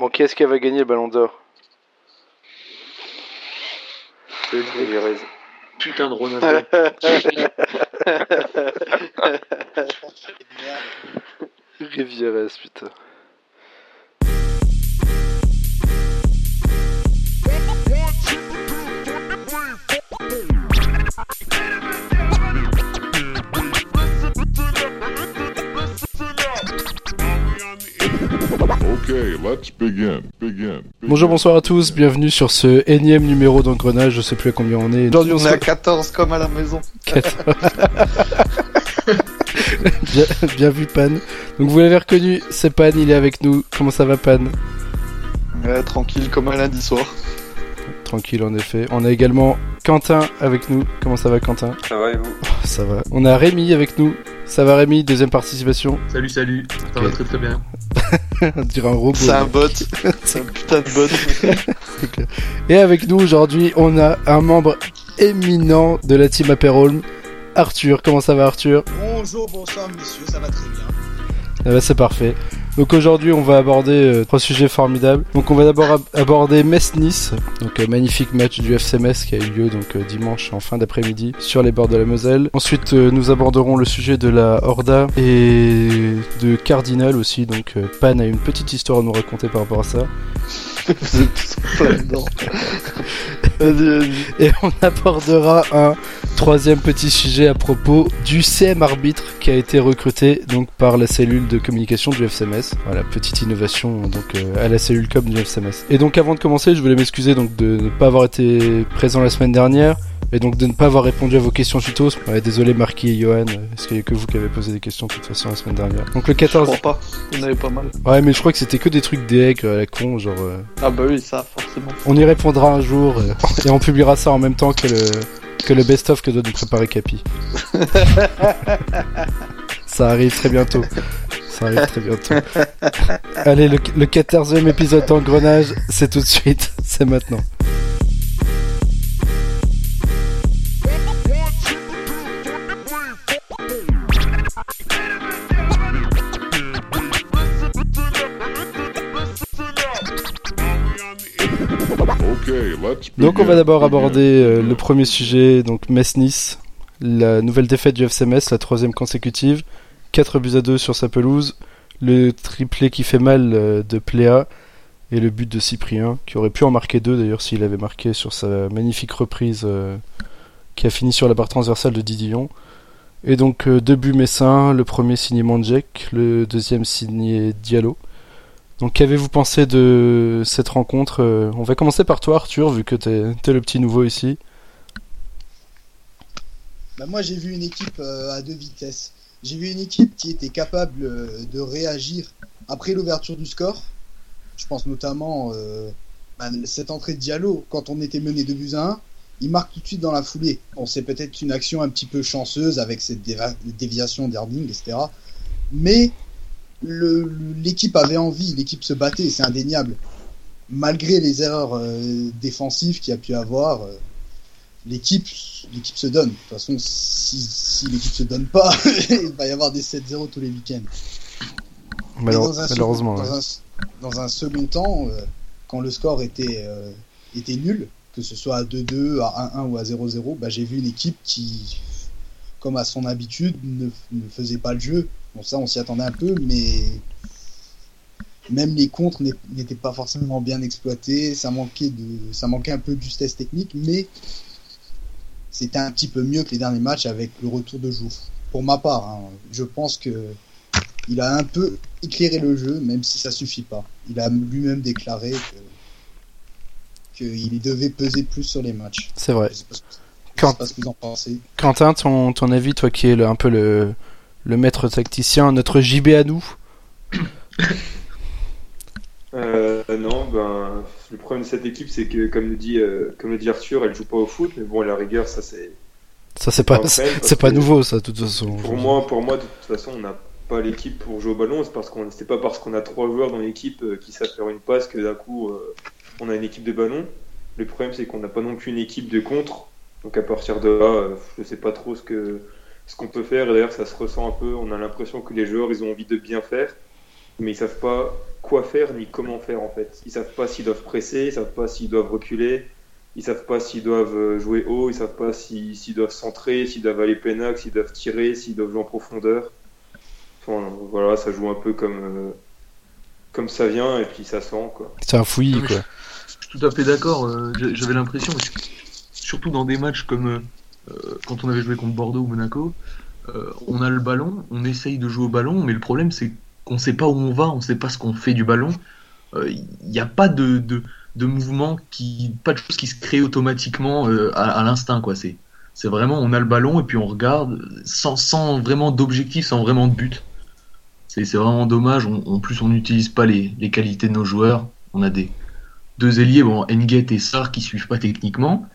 Bon, qui est-ce qui va gagner le ballon d'or Putain de Ronaldo. Rivieres, putain. Okay, let's begin. Begin. Bonjour, bonsoir à tous, bienvenue sur ce énième numéro d'engrenage, je sais plus à combien on est. Aujourd'hui, on, On se est à 14 comme à la maison. bien, bien vu Pan. Donc vous l'avez reconnu, c'est Pan, il est avec nous. Comment ça va Pan? Ouais, tranquille comme un lundi soir. Tranquille en effet. On a également Quentin avec nous. Comment ça va Quentin? Ça va et vous? Oh, Ça va. On a Rémi avec nous. Ça va Rémi, deuxième participation. Salut, salut. Ça va très très bien. On dirait un robot. C'est un bot. C'est un putain de bot. Et avec nous aujourd'hui, on a un membre éminent de la team Aperolm, Arthur. Comment ça va Arthur? Bonjour, bonsoir messieurs, ça va très bien. Eh ben, c'est parfait. Donc aujourd'hui, on va aborder euh, trois sujets formidables. Donc on va d'abord ab- aborder Metz-Nice, donc un magnifique match du FC Metz qui a eu lieu donc euh, dimanche en fin d'après-midi sur les bords de la Moselle. Ensuite, euh, nous aborderons le sujet de la Horda et de Cardinal aussi. Donc euh, Pan a une petite histoire à nous raconter par rapport à ça. Et on abordera un troisième petit sujet à propos du CM arbitre qui a été recruté donc par la cellule de communication du FCMS. Voilà, petite innovation donc euh, à la cellule com du FCMS. Et donc avant de commencer, je voulais m'excuser donc de ne pas avoir été présent la semaine dernière. Et donc de ne pas avoir répondu à vos questions tutos. Ouais, désolé Marquis et Johan, est-ce qu'il y a que vous qui avez posé des questions de toute façon la semaine dernière? Donc le Je 14... crois pas. Vous en avez pas mal. Ouais mais je crois que c'était que des trucs d'aigle à la con, genre... euh, Ah bah oui, ça, forcément. on y répondra un jour euh, et on publiera ça en même temps que le, que le best-of que doit nous préparer Capi. ça arrive très bientôt. Ça arrive très bientôt. Allez, le, le 14e épisode d'Engrenage, c'est tout de suite, c'est maintenant. Okay, let's begin. Donc on va d'abord aborder euh, le premier sujet, donc Metz-Nice, la nouvelle défaite du FC Metz, la troisième consécutive, 4 buts à 2 sur sa pelouse, le triplé qui fait mal euh, de Pléa et le but de Cyprien, qui aurait pu en marquer deux d'ailleurs s'il avait marqué sur sa magnifique reprise euh, qui a fini sur la barre transversale de Didillon. Et donc deux buts messins, le premier signé Mandjek, le deuxième signé Diallo. Donc qu'avez-vous pensé de cette rencontre euh, On va commencer par toi Arthur, vu que t'es es le petit nouveau ici. Bah, moi j'ai vu une équipe euh, à deux vitesses. J'ai vu une équipe qui était capable euh, de réagir après l'ouverture du score. Je pense notamment bah, cette entrée de Diallo, quand on était mené 2 buts à 1, il marque tout de suite dans la foulée. Bon, c'est peut-être une action un petit peu chanceuse avec cette déviation d'Erding, etc. Mais l'équipe avait envie, l'équipe se battait, c'est indéniable. Malgré les erreurs euh, défensives qu'il y a pu avoir, euh, l'équipe l'équipe se donne. De toute façon, si, si l'équipe se donne pas, il va y avoir des 7-0 tous les week-ends. Malheure- dans un malheureusement. second- ouais. dans, un, dans un second temps, euh, quand le score était, était nul, que ce soit à 2-2, à 1-1 ou à 0-0, bah, j'ai vu une équipe qui, comme à son habitude, ne, ne faisait pas le jeu. Bon, ça, on s'y attendait un peu, mais même les contres n'étaient pas forcément bien exploités. Ça manquait, de, ça manquait un peu de justesse technique, mais c'était un petit peu mieux que les derniers matchs avec le retour de Jouffre. Pour ma part, hein, je pense que il a un peu éclairé le jeu, même si ça suffit pas. Il a lui-même déclaré que qu'il devait peser plus sur les matchs. C'est vrai. Je sais pas ce que, je Quand- sais pas ce que vous en pensez. Quentin, ton, ton avis, toi qui es le- un peu le, le maître tacticien, notre JB à nous Euh, non, ben, le problème de cette équipe, c'est que, comme le dit, euh, comme le dit Arthur, elle joue pas au foot, mais bon, à la rigueur, ça c'est. Ça c'est pas, c'est pas nouveau ça de toute façon. Pour moi, pour moi, de toute façon, on n'a pas l'équipe pour jouer au ballon. C'est parce qu'on, c'est pas parce qu'on a trois joueurs dans l'équipe euh, qui savent faire une passe que d'un coup, euh, on a une équipe de ballon. Le problème, c'est qu'on n'a pas non plus une équipe de contre. Donc à partir de là, je sais pas trop ce que ce qu'on peut faire. Et d'ailleurs, ça se ressent un peu. On a l'impression que les joueurs, ils ont envie de bien faire. mais ils savent pas quoi faire ni comment faire en fait. Ils savent pas s'ils doivent presser, ils savent pas s'ils doivent reculer, ils savent pas s'ils doivent euh, jouer haut, ils savent pas si- s'ils doivent centrer, s'ils doivent aller pénac, s'ils doivent tirer, s'ils doivent jouer en profondeur. Enfin, voilà, ça joue un peu comme, euh, comme ça vient et puis ça sent quoi. C'est un fouillis, quoi. Je suis tout à fait d'accord. euh, J'avais l'impression, surtout dans des matchs comme euh, quand on avait joué contre Bordeaux ou Monaco, euh, on a le ballon, on essaye de jouer au ballon, mais le problème c'est qu'on sait pas où on va, on sait pas ce qu'on fait du ballon. Euh, Il n'y a pas de, de, de mouvement, qui, pas de choses qui se créent automatiquement euh, à, l'instinct. quoi. C'est c'est vraiment, on a le ballon et puis on regarde sans, sans vraiment d'objectif, sans vraiment de but. C'est c'est vraiment dommage. En plus, on n'utilise pas les, les qualités de nos joueurs. On a des deux ailiers, bon, Enget et Sar, qui suivent pas techniquement,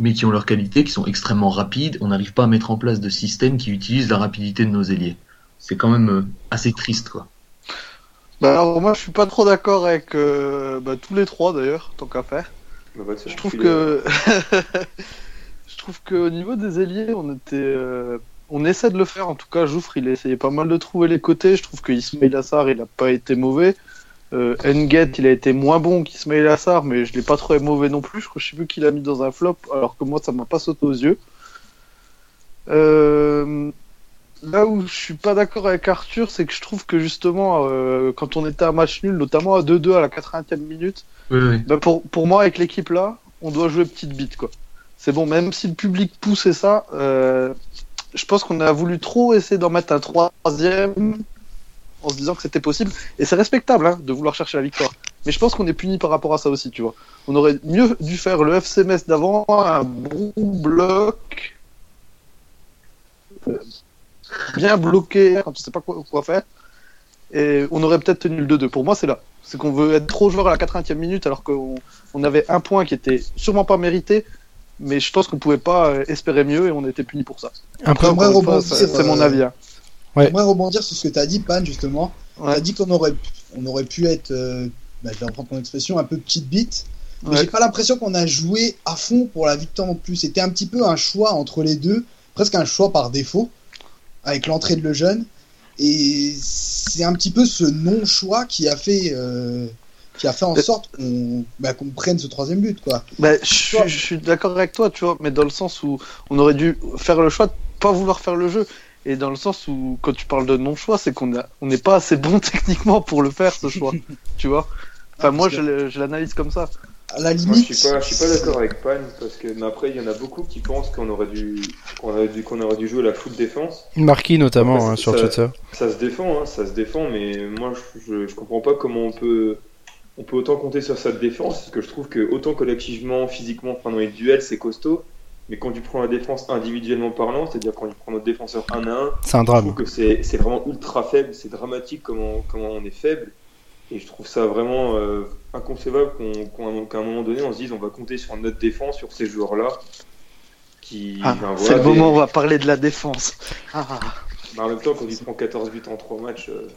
mais qui ont leurs qualités, qui sont extrêmement rapides. On n'arrive pas à mettre en place de système qui utilise la rapidité de nos ailiers. C'est quand même euh, assez triste, quoi. Bah alors moi je suis pas trop d'accord avec euh, bah, tous les trois d'ailleurs, tant qu'à faire. Bah, faire Je trouve que je trouve qu'au niveau des ailiers, on était euh, on essaie de le faire en tout cas. Jouffre il a essayé pas mal de trouver les côtés. Je trouve que Ismail Assar il a pas été mauvais. Euh, il a été moins bon qu'Ismail Assar, mais je l'ai pas trouvé mauvais non plus. Je crois je sais plus qu'il a mis dans un flop, alors que moi ça m'a pas sauté aux yeux. Euh, Là où je suis pas d'accord avec Arthur, c'est que je trouve que justement, euh, quand on était à match nul, notamment à 2-2 à la 80e minute, Oui, oui. bah pour, pour moi, avec l'équipe là, on doit jouer petite bite, quoi. C'est bon, même si le public poussait ça, euh, je pense qu'on a voulu trop essayer d'en mettre un troisième en se disant que c'était possible. Et c'est respectable hein, de vouloir chercher la victoire. Mais je pense qu'on est puni par rapport à ça aussi, tu vois. On aurait mieux dû faire le FC Metz d'avant, un bon bloc, euh, bien bloqué quand on sait pas quoi, quoi faire. Et on aurait peut-être tenu le 2-2. Pour moi, c'est là. C'est qu'on veut être trop joueur à la 80e minute alors qu'on on avait un point qui était sûrement pas mérité. Mais je pense qu'on pouvait pas euh, espérer mieux et on était puni pour ça. Un Encore une fois, rebondir, c'est c'est mon euh, avis. hein. Ouais. J'aimerais rebondir sur ce que tu as dit, Pan, justement. Ouais. Tu as dit qu'on aurait, on aurait pu être, euh, bah, je vais reprendre ton expression, un peu petite bite. Mais Ouais. j'ai pas l'impression qu'on a joué à fond pour la victoire non plus. C'était un petit peu un choix entre les deux, presque un choix par défaut, avec l'entrée de Lejeune. Et c'est un petit peu ce non-choix qui a fait, euh, qui a fait en Mais- sorte qu'on bah, qu'on prenne ce troisième but, quoi. Bah, je, suis- je suis d'accord avec toi, tu vois, mais dans le sens où on aurait dû faire le choix de pas vouloir faire le jeu. Et dans le sens où, quand tu parles de non-choix, c'est qu'on a- on n'est pas assez bon techniquement pour le faire, ce choix. tu vois? Enfin, Ah, moi, je, l'analyse comme ça. À la Moi, limite, je suis pas, je suis pas d'accord avec Pan parce que mais après il y en a beaucoup qui pensent qu'on aurait dû, qu'on aurait dû, qu'on aurait dû jouer la foot défense. Marquis notamment Après, hein, sur ça- Twitter. Ça se défend, hein, ça se défend, mais moi je, je, comprends pas comment on peut, on peut autant compter sur cette défense parce que je trouve que autant collectivement, physiquement, enfin, dans les duels c'est costaud, mais quand tu prends la défense individuellement parlant, c'est-à-dire quand tu prend notre défenseur un à un, C'est un je drame. trouve que c'est vraiment ultra faible, c'est dramatique comment, comment on est faible. Et je trouve ça vraiment euh, inconcevable qu'on- qu'à un moment donné on se dise on va compter sur notre défense, sur ces joueurs-là. Qui, Ah, ben, c'est le des- moment où on va parler de la défense. Ah, ben, en même temps, quand il prend 14 buts en 3 matchs, euh,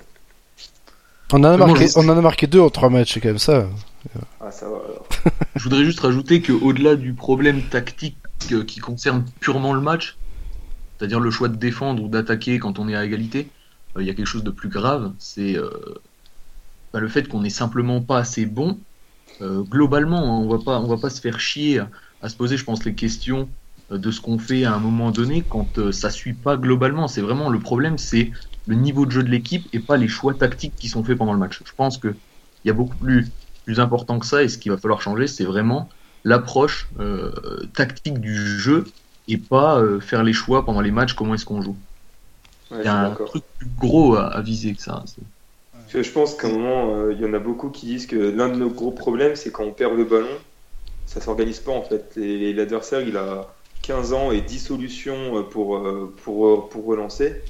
On en a marqué, je- on en a marqué deux en trois matchs, c'est quand même ça. ah, ça va alors. Je voudrais juste rajouter qu'au-delà du problème tactique qui concerne purement le match, c'est-à-dire le choix de défendre ou d'attaquer quand on est à égalité, euh, il y a quelque chose de plus grave, c'est euh, bah, le fait qu'on est simplement pas assez bon. Euh, globalement, hein, on va pas, on va pas se faire chier à, se poser, je pense, les questions euh, de ce qu'on fait à un moment donné quand euh, ça suit pas globalement. C'est vraiment le problème, c'est le niveau de jeu de l'équipe et pas les choix tactiques qui sont faits pendant le match. Je pense que il y a beaucoup plus plus important que ça et ce qu'il va falloir changer, c'est vraiment l'approche euh, tactique du jeu et pas euh, faire les choix pendant les matchs, comment est-ce qu'on joue. Ouais, Il y a un truc plus gros à, à viser que ça. c'est- Parce que Je pense qu'à un moment, euh, il y en a beaucoup qui disent que l'un de nos gros problèmes, c'est quand on perd le ballon, ça s'organise pas en fait. Et L'adversaire, il a 15 ans et 10 solutions pour, pour, pour relancer.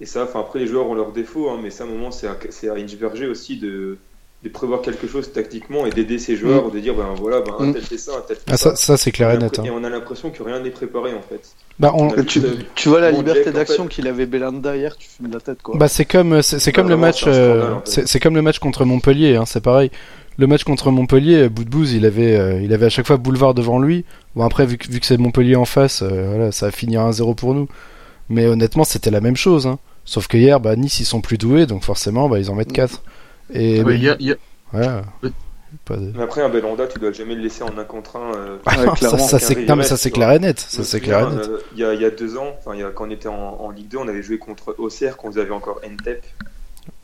Et ça, enfin après, les joueurs ont leurs défauts, hein, mais ça, à un moment, c'est à, c'est à Inge Berger aussi de, de prévoir quelque chose tactiquement et d'aider ses joueurs, de dire, ben voilà, ben, un Mm. tel fait ça, un tel fait Ah, ça, c'est clair et net. Et hein. on a l'impression que rien n'est préparé en fait. Bah, on- On a tu, juste, tu vois la Bon, liberté en d'action fait- qu'il avait Belanda hier, tu fumes la tête quoi. Bah c'est comme c'est c'est comme le match euh, en fait. c'est c'est comme le match contre Montpellier hein, c'est pareil. Le match contre Montpellier, Boudbouz, il avait euh, il avait à chaque fois boulevard devant lui. Bon après vu que, vu que c'est Montpellier en face, euh, voilà, ça a fini à 1-0 pour nous. Mais honnêtement, c'était la même chose hein. Sauf que hier, bah, Nice, ils sont plus doués, donc forcément, bah, ils en mettent 4. Et Ouais, il y a- il y a- ouais, Ouais. pas de... Mais après, un Belanda, tu dois jamais le laisser en un contre un. euh, Ah non, ça, clairement, ça, qu'un c'est... non, mais ça c'est clair et net. Ça c'est clair et net. euh, Il y, a, il y a deux ans, enfin, il y a, quand on était en, en Ligue 2, on avait joué contre Auxerre, quand vous avez encore Entep.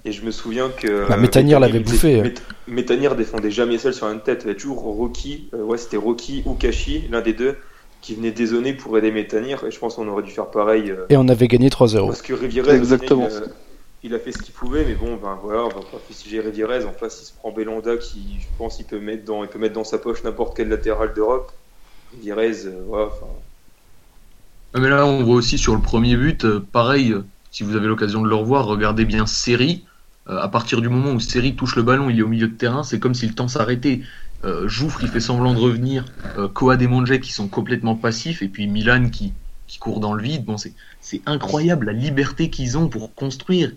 Et je me souviens que. Bah, Métanire l'avait bouffé. Mét- Métanire défendait jamais seul sur Entep. Il y avait toujours Rocky, euh, ouais, c'était Rocky ou Kashi, l'un des deux, qui venait dézonner pour aider Métanire. Et je pense qu'on aurait dû faire pareil. euh, Et on avait gagné 3-0. Parce que Exactement. Il, a, fait ce qu'il pouvait, mais bon, ben voilà, on va pas fustiger Rivierez. En face, il se prend Belanda qui, je pense, il peut mettre dans, sa poche n'importe quel latéral d'Europe. Rivierez, euh, voilà, enfin, Ouais, Mais là, on voit aussi sur le premier but, euh, pareil, euh, si vous avez l'occasion de le revoir, regardez bien Série. Euh, à partir du moment où Série touche le ballon, il est au milieu de terrain, c'est comme si le temps s'arrêtait. Jouffre, il fait semblant de revenir. Coad et Monge qui sont complètement passifs, et puis Milan qui, qui court dans le vide. Bon, c'est incroyable la liberté qu'ils ont pour construire.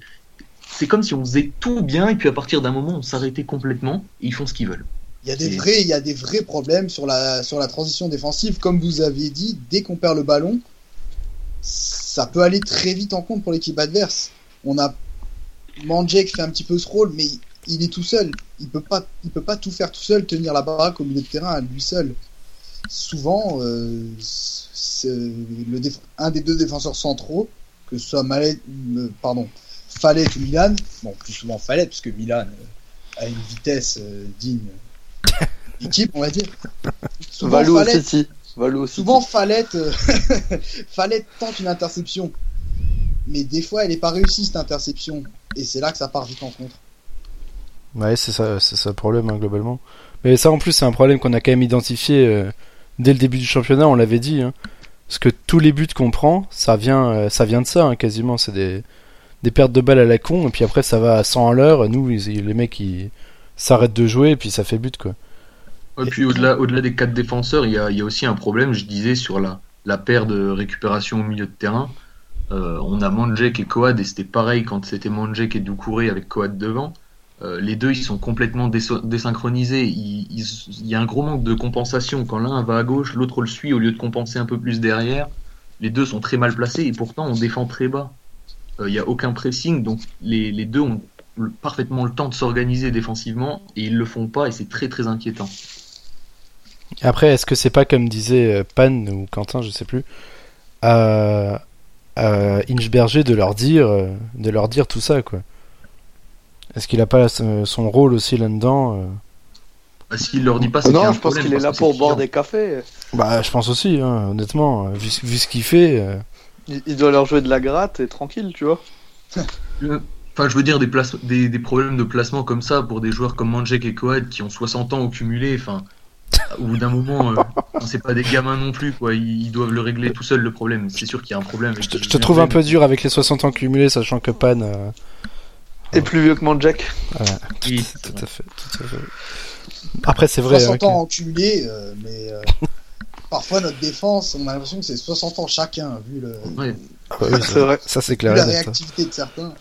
C'est comme si on faisait tout bien, et puis à partir d'un moment, on s'arrêtait complètement, et ils font ce qu'ils veulent. Il y a des vrais, il y a des vrais problèmes sur la, sur la transition défensive. Comme vous aviez dit, dès qu'on perd le ballon, ça peut aller très vite en compte pour l'équipe adverse. On a Mandjek fait un petit peu ce rôle, mais il, il est tout seul. Il peut pas, il peut pas tout faire tout seul, tenir la baraque au milieu de terrain à lui seul. Souvent, euh, le un des deux défenseurs centraux, que ce soit Malet, euh, pardon, Fallet ou Milan, bon, plus souvent Fallet, parce que Milan euh, a une vitesse euh, digne d'équipe, on va dire. Souvent, Valou Fallet, City. Valou City. souvent Fallet, euh, Fallet tente une interception, mais des fois elle n'est pas réussie cette interception, et c'est là que ça part vite en contre. Ouais, c'est ça, c'est ça le problème hein, globalement. Mais ça en plus c'est un problème qu'on a quand même identifié euh, dès le début du championnat, on l'avait dit. Hein. Parce que tous les buts qu'on prend, ça vient, euh, ça vient de ça hein, quasiment. C'est des, pertes de balles à la con, et puis après ça va à 100 à l'heure. Nous, les mecs, ils s'arrêtent de jouer, et puis ça fait but quoi. Et puis au-delà, au-delà des quatre défenseurs, il y a, il y a aussi un problème, je disais, sur la, la paire de récupération au milieu de terrain. Euh, on a Manjek et Coad, et c'était pareil quand c'était Manjek et Doucouré avec Coad devant. Euh, les deux, ils sont complètement désynchronisés. Il y a un gros manque de compensation. Quand l'un va à gauche, l'autre le suit au lieu de compenser un peu plus derrière. Les deux sont très mal placés et pourtant on défend très bas. Euh, Il n'y a aucun pressing, donc les, deux ont parfaitement le temps de s'organiser défensivement et ils le font pas et c'est très très inquiétant. Après, est-ce que c'est pas comme disait euh, Pan ou Quentin, je sais plus, à, Inchberger de leur dire, de leur dire tout ça quoi. Est-ce qu'il a pas son son rôle aussi là-dedans euh Bah, S'il leur dit pas, c'est Non, je pense qu'il est là pour boire client. des cafés. Bah, je pense aussi, hein, honnêtement, vu, vu ce qu'il fait. euh, Il, il doit leur jouer de la gratte et tranquille, tu vois. Enfin, je veux dire, des, places, des, des problèmes de placement comme ça pour des joueurs comme Manjek et Coad qui ont 60 ans au cumulé, enfin, au bout d'un moment, euh, c'est pas des gamins non plus, quoi. Ils, ils doivent le régler tout seuls le problème. C'est sûr qu'il y a un problème. Je te, je te trouve un peu dur avec les 60 ans cumulés, sachant que Pan. euh, Et plus vieux que Manjack. voilà, Oui, tout à fait, tout à fait. Après, c'est vrai. 60 hein, ans en cumulé, euh, mais euh, parfois notre défense, on a l'impression que c'est 60 ans chacun, vu, le, que- Ah bah oui, C'est vrai. Ça, c'est vu clair. la ça. réactivité de certains.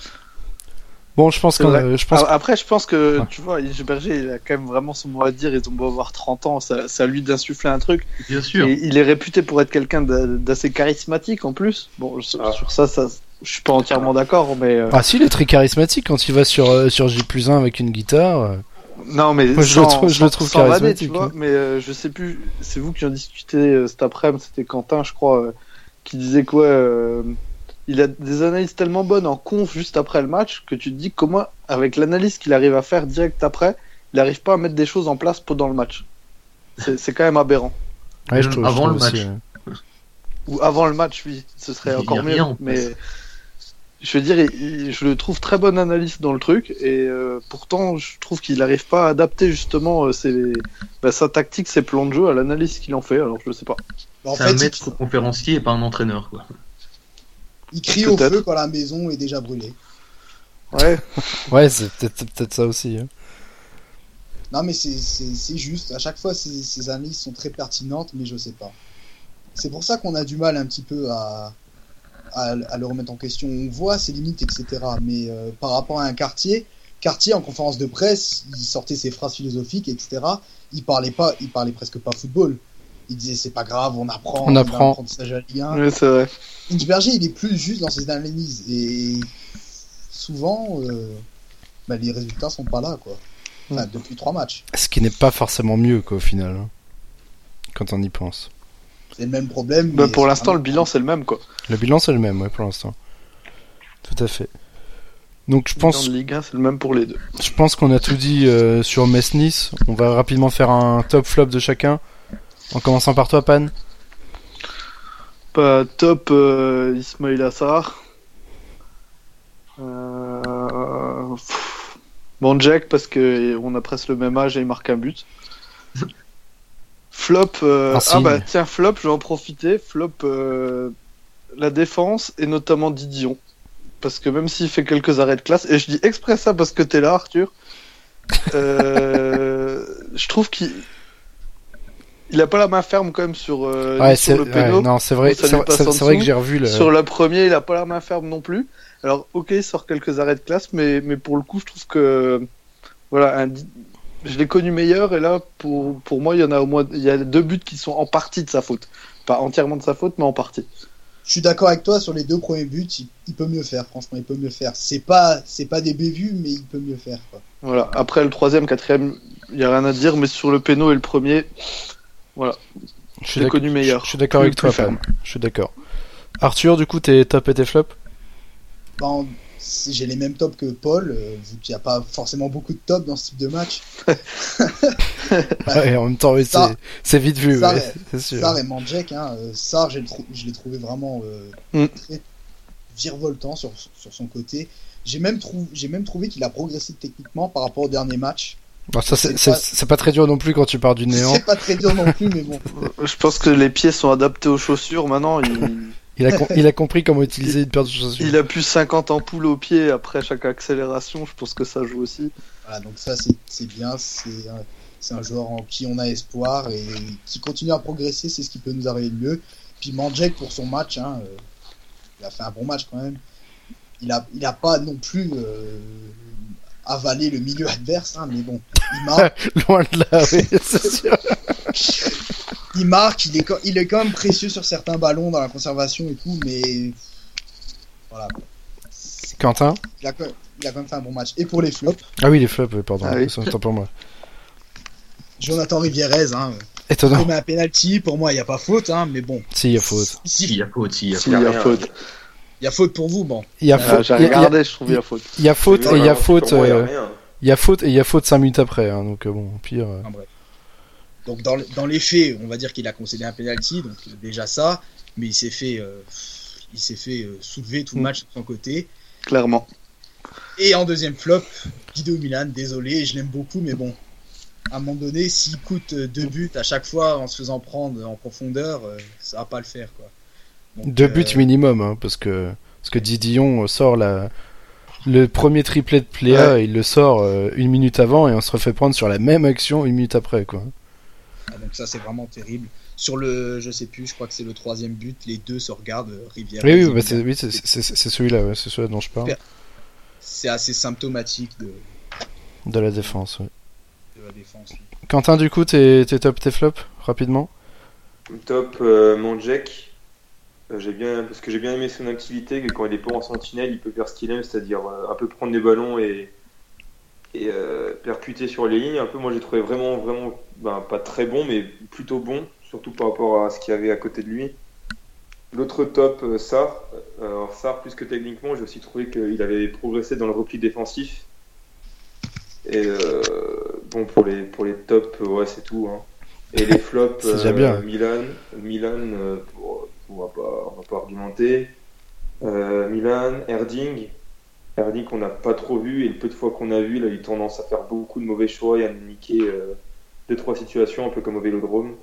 Bon, je pense euh, je pense. Ah, Après, je pense que, Ouais. tu vois, Berger, il a quand même vraiment son mot à dire. Ils ont beau avoir 30 ans, ça- à lui d'insuffler un truc. Bien sûr. Et il est réputé pour être quelqu'un d'a- d'assez charismatique en plus. Bon, sur, Ah. sur ça, ça, je suis pas entièrement d'accord, mais. euh, Ah si, il est très charismatique quand il va sur euh, sur J 1 avec une guitare. euh. Non, mais Moi, je sans, le trouve- je le trouve sans vanner, charismatique, tu vois. hein. Mais euh, je sais plus, c'est vous qui en discutez euh, cet après-midi, c'était Quentin, je crois, euh, qui disait quoi euh, Il a des analyses tellement bonnes en conf juste après le match que tu te dis comment, avec l'analyse qu'il arrive à faire direct après, il n'arrive pas à mettre des choses en place pendant le match. C'est c'est quand même aberrant. Ouais, je Même trouve, je avant trouve le aussi, match. euh. Ou avant le match, oui, ce serait encore mieux. mais place. Je veux dire, je le trouve très bonne analyse dans le truc, et euh, pourtant, je trouve qu'il n'arrive pas à adapter justement euh, ses, bah, sa tactique, ses plans de jeu à l'analyse qu'il en fait. Alors, je sais pas. En C'est fait, un il- maître conférencier et pas un entraîneur, quoi. il, crie au feu quand la maison est déjà brûlée. Ouais. Ouais, c'est peut-être ça aussi. hein. Non, mais c'est- juste. À chaque fois, ces, ces analyses sont très pertinentes, mais je sais pas. C'est pour ça qu'on a du mal un petit peu à, à, à le remettre en question. On voit ses limites, etc. Mais euh, par rapport à un quartier, quartier en conférence de presse, il sortait ses phrases philosophiques, etc. Il parlait pas, il parlait presque pas football. il disait c'est pas grave, on apprend, On apprend. l'apprentissage à la Ligue 1. Oui, c'est vrai. Inchberger, il est plus juste dans ses analyses et souvent, euh, bah, les résultats sont pas là, quoi. Enfin, depuis trois matchs. Ce qui n'est pas forcément mieux, quoi, au final. hein, Quand on y pense. C'est le même problème. Bah, pour l'instant, le bilan, c'est le même, quoi. Le bilan, c'est le même, ouais, pour l'instant. Tout à fait. Donc, je pense, Dans Ligue 1, c'est le même pour les deux. je pense qu'on a tout dit euh, sur Metz-Nice. On va rapidement faire un top flop de chacun. En commençant par toi, Pan. Bah, top euh, Ismail Assar. Euh... Bon, Jack, parce que on a presque le même âge et il marque un but. Flop. euh, Ah bah tiens, flop, je vais en profiter. Flop euh, la défense et notamment Didion. Parce que même s'il fait quelques arrêts de classe, et je dis exprès ça parce que t'es là, Arthur, euh, je trouve qu'il il a pas la main ferme quand même sur, Ouais, sur le ouais, péno. non, c'est vrai, c'est vrai que j'ai revu le. Sur le premier, il a pas la main ferme non plus. Alors, ok, il sort quelques arrêts de classe, mais, mais pour le coup, je trouve que. Voilà, un je l'ai connu meilleur, et là, pour, pour moi, il y en a au moins. Il y a deux buts qui sont en partie de sa faute. Pas entièrement de sa faute, mais en partie. Je suis d'accord avec toi sur les deux premiers buts. Il, il peut mieux faire, franchement, il peut mieux faire. C'est pas, c'est pas des bévues, mais il peut mieux faire. Quoi. Voilà. Après, le troisième, quatrième, il y a rien à dire, mais sur le péno et le premier, Je je l'ai connu meilleur. Je suis d'accord avec toi. Je suis d'accord. Arthur, du coup, t'es top et tes flops? Bon, si j'ai les mêmes tops que Paul, euh, vu qu'il n'y a pas forcément beaucoup de tops dans ce type de match. Ouais, en même temps, oui, c'est- vite vu, ouais, ouais. c'est sûr. Sar et Mandjek, hein, euh, Sar, je l'ai trouvé vraiment euh, Mm. très virevoltant sur, sur son côté. J'ai même, trou- j'ai même trouvé qu'il a progressé techniquement par rapport au dernier match. Bon, ça, c'est pas- très dur non plus quand tu pars du néant. C'est pas très dur non plus, mais bon. Je pense que les pieds sont adaptés aux chaussures. Maintenant, Il a, com- il a compris comment utiliser une paire de chaussures. il a plus 50 ampoules aux pieds après chaque accélération. Je pense que ça joue aussi. Voilà, donc ça c'est bien, c'est un, joueur en qui on a espoir et qui continue à progresser, c'est ce qui peut nous arriver de mieux. Puis Mandjek pour son match, hein, euh, il a fait un bon match quand même. Il a, il a pas non plus euh, avalé le milieu adverse, hein, mais bon, il marque, Loin de là, oui, c'est sûr. il marque, il est, co- il est quand même précieux sur certains ballons dans la conservation et tout, mais voilà. Quentin Il a, quand même- il a quand même fait un bon match. Et pour les flops, Ah oui, les flops, oui, pardon. Ah oui. C'est pour moi. Jonathan Rivierez, hein, Étonnant. commet un penalty, pour moi il n'y a pas faute, hein, mais bon. Si, il y a faute. Si, il y a faute, si, il y a S'il y a faute. Il y a faute pour vous, bon. Il y a Ah, faute. Ah, J'ai il il regardé, je trouve il y a faute. Il y a faute et il y a faute. il y a euh. Il faute et il y a faute 5 minutes après. hein, donc euh, bon, au pire. euh, Enfin, bref. Donc dans, dans les faits, on va dire qu'il a concédé un penalty, donc euh, déjà ça, mais il s'est fait, euh, il s'est fait euh, soulever tout le Mm. match de son côté. Clairement. Et en deuxième flop, Guido Milan, désolé, je l'aime beaucoup, mais bon, à un moment donné, s'il coûte deux buts à chaque fois en se faisant prendre en profondeur, euh, ça va pas le faire quoi. Donc, Deux euh, buts minimum, hein, parce que parce que Didion sort la le premier triplé de Pléa, il le sort euh, une minute avant et on se refait prendre sur la même action une minute après, quoi. Donc ça c'est vraiment terrible. Sur le, je sais plus, je crois que c'est le troisième but, les deux se regardent, euh, Rivière. Oui, oui, bah, c'est oui, celui-là, ouais, c'est celui-là dont je parle. C'est assez symptomatique de, de la défense. ouais. de la défense. oui. Quentin, du coup, t'es top, tes flops, rapidement? Top, euh, mon Jack. Euh, j'ai bien, parce que j'ai bien aimé son activité, que quand il est pas en sentinelle, il peut faire ce qu'il aime, c'est-à-dire euh, un peu prendre les ballons et, et euh, percuter sur les lignes. Un peu, moi j'ai trouvé vraiment, vraiment, ben, pas très bon, mais plutôt bon, surtout par rapport à ce qu'il y avait à côté de lui. L'autre top, euh, Sarr. Euh, Alors Sarr, plus que techniquement, j'ai aussi trouvé qu'il avait progressé dans le repli défensif. Et euh, bon, pour les, pour les tops, euh, ouais, c'est tout. hein. Et les flops, bien. Milan, Milan euh, on va pas, on va pas argumenter. Euh, Milan, Erding, Erding qu'on n'a pas trop vu et le peu de fois qu'on a vu, il a eu tendance à faire beaucoup de mauvais choix et à niquer euh, deux trois situations, un peu comme au Vélodrome.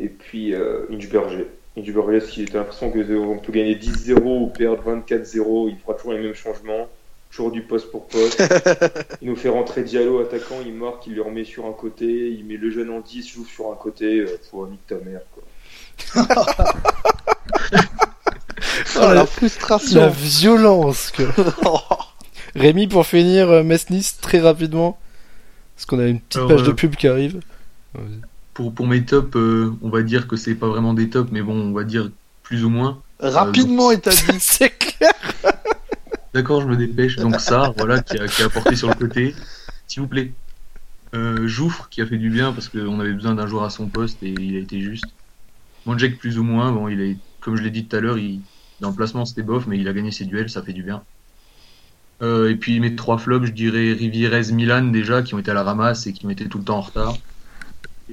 Et puis euh, Inchberger. Inchberger, si t'as l'impression que on peut gagner 10-0 ou perdre 24-0, il fera toujours les mêmes changements, toujours du poste pour poste. il nous fait rentrer Diallo attaquant, il marque, il le remet sur un côté, il met le jeune en 10, joue sur un côté, euh, faut nique ta mère quoi. Oh, la La frustration. violence, que. Rémi, pour finir, euh, Metz-Nice, très rapidement. Parce qu'on a une petite Alors, page de euh, pub qui arrive. pour, pour mes tops, euh, on va dire que c'est pas vraiment des tops, mais bon, on va dire plus ou moins. Rapidement, il t'a dit. C'est clair. D'accord, je me dépêche. Donc ça, voilà, qui a, qui a apporté sur le côté. S'il vous plaît. Euh, Jouffre, qui a fait du bien parce qu'on avait besoin d'un joueur à son poste et il a été juste. Monjek, plus ou moins. Bon, il est, comme je l'ai dit tout à l'heure, il, dans le placement c'était bof, mais il a gagné ses duels, ça fait du bien. Euh, et puis mes trois flops, je dirais Rivierez, Milan déjà, qui ont été à la ramasse et qui ont été tout le temps en retard.